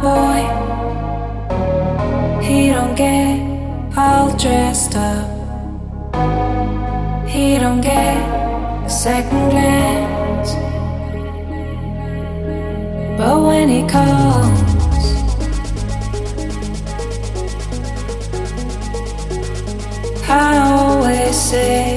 boy. He don't get all dressed up. He don't get a second glance. But when he calls, I always say.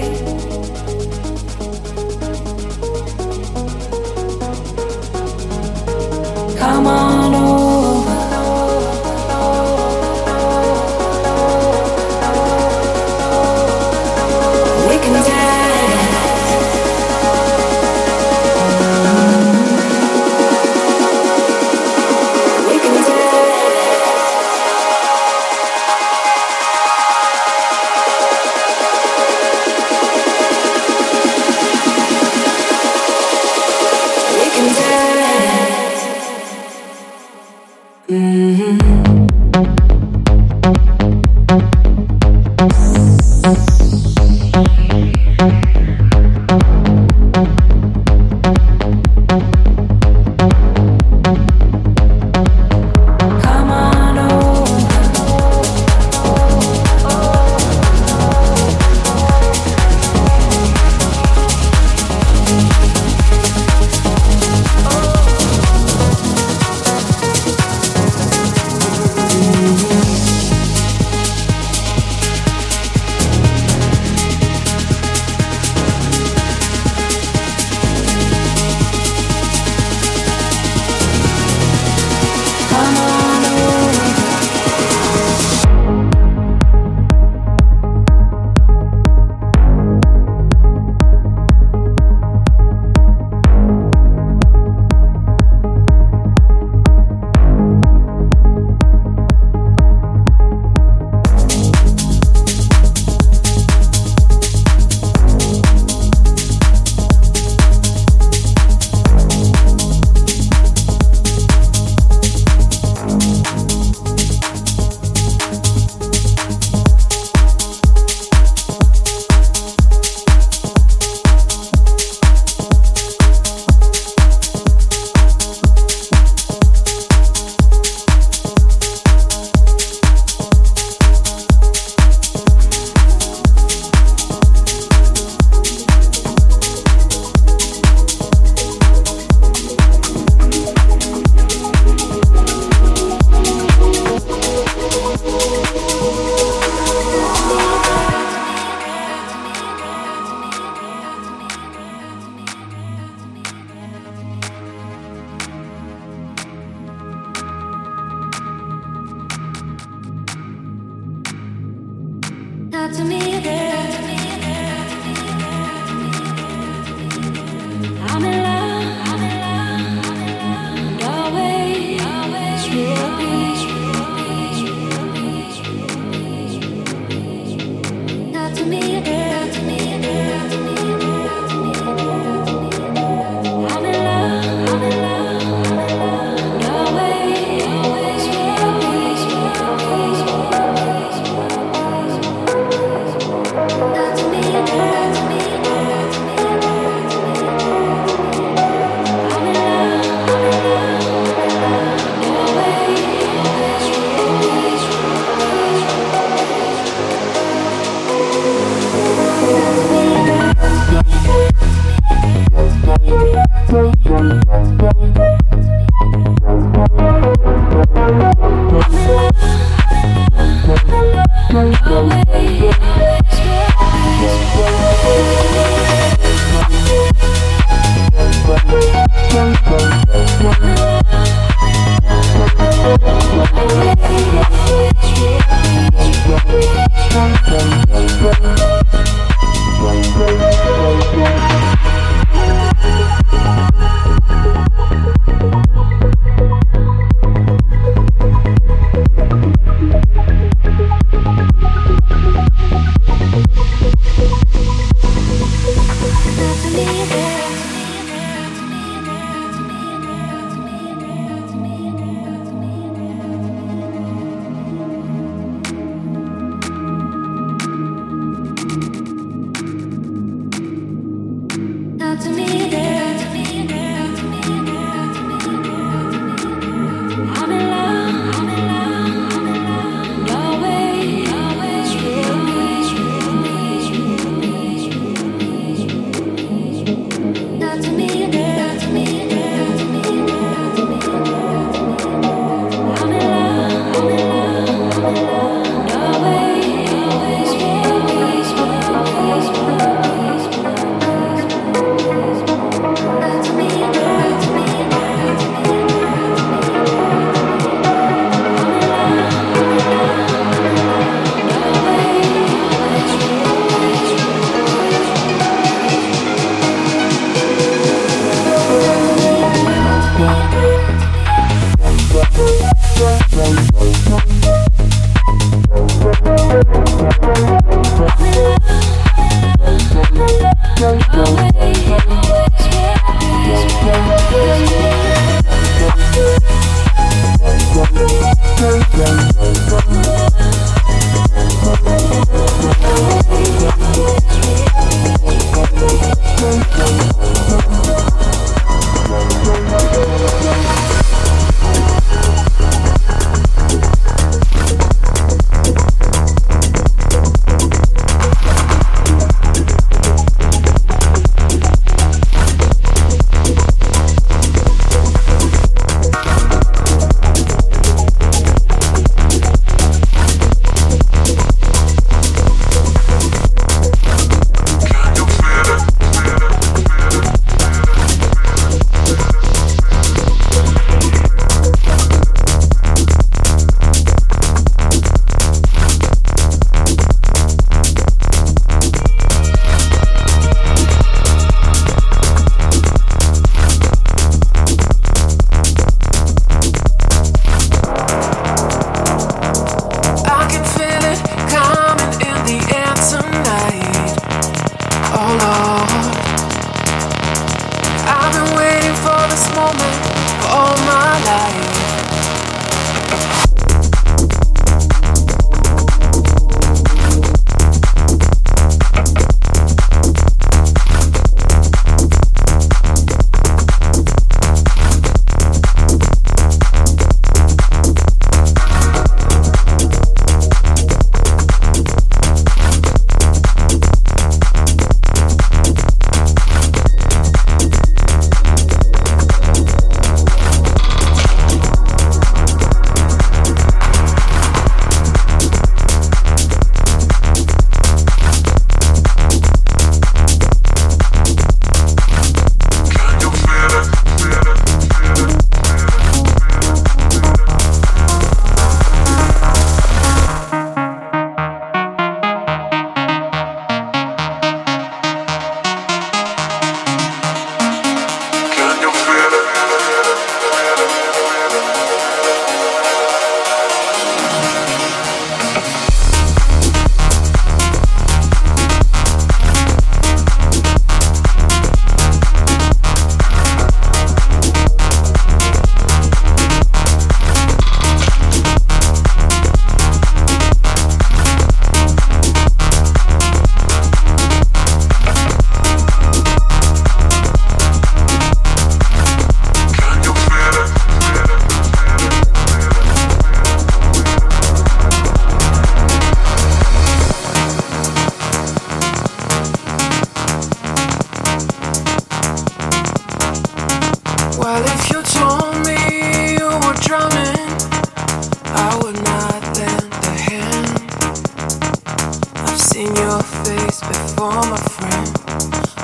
Seen your face before, my friend,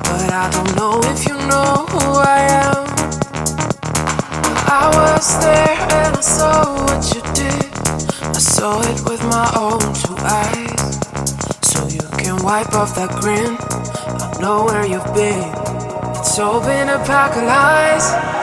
but I don't know if you know who I am. I was there and I saw what you did. I saw it with my own two eyes. So you can wipe off that grin. I know where you've been. It's all been a pack of lies.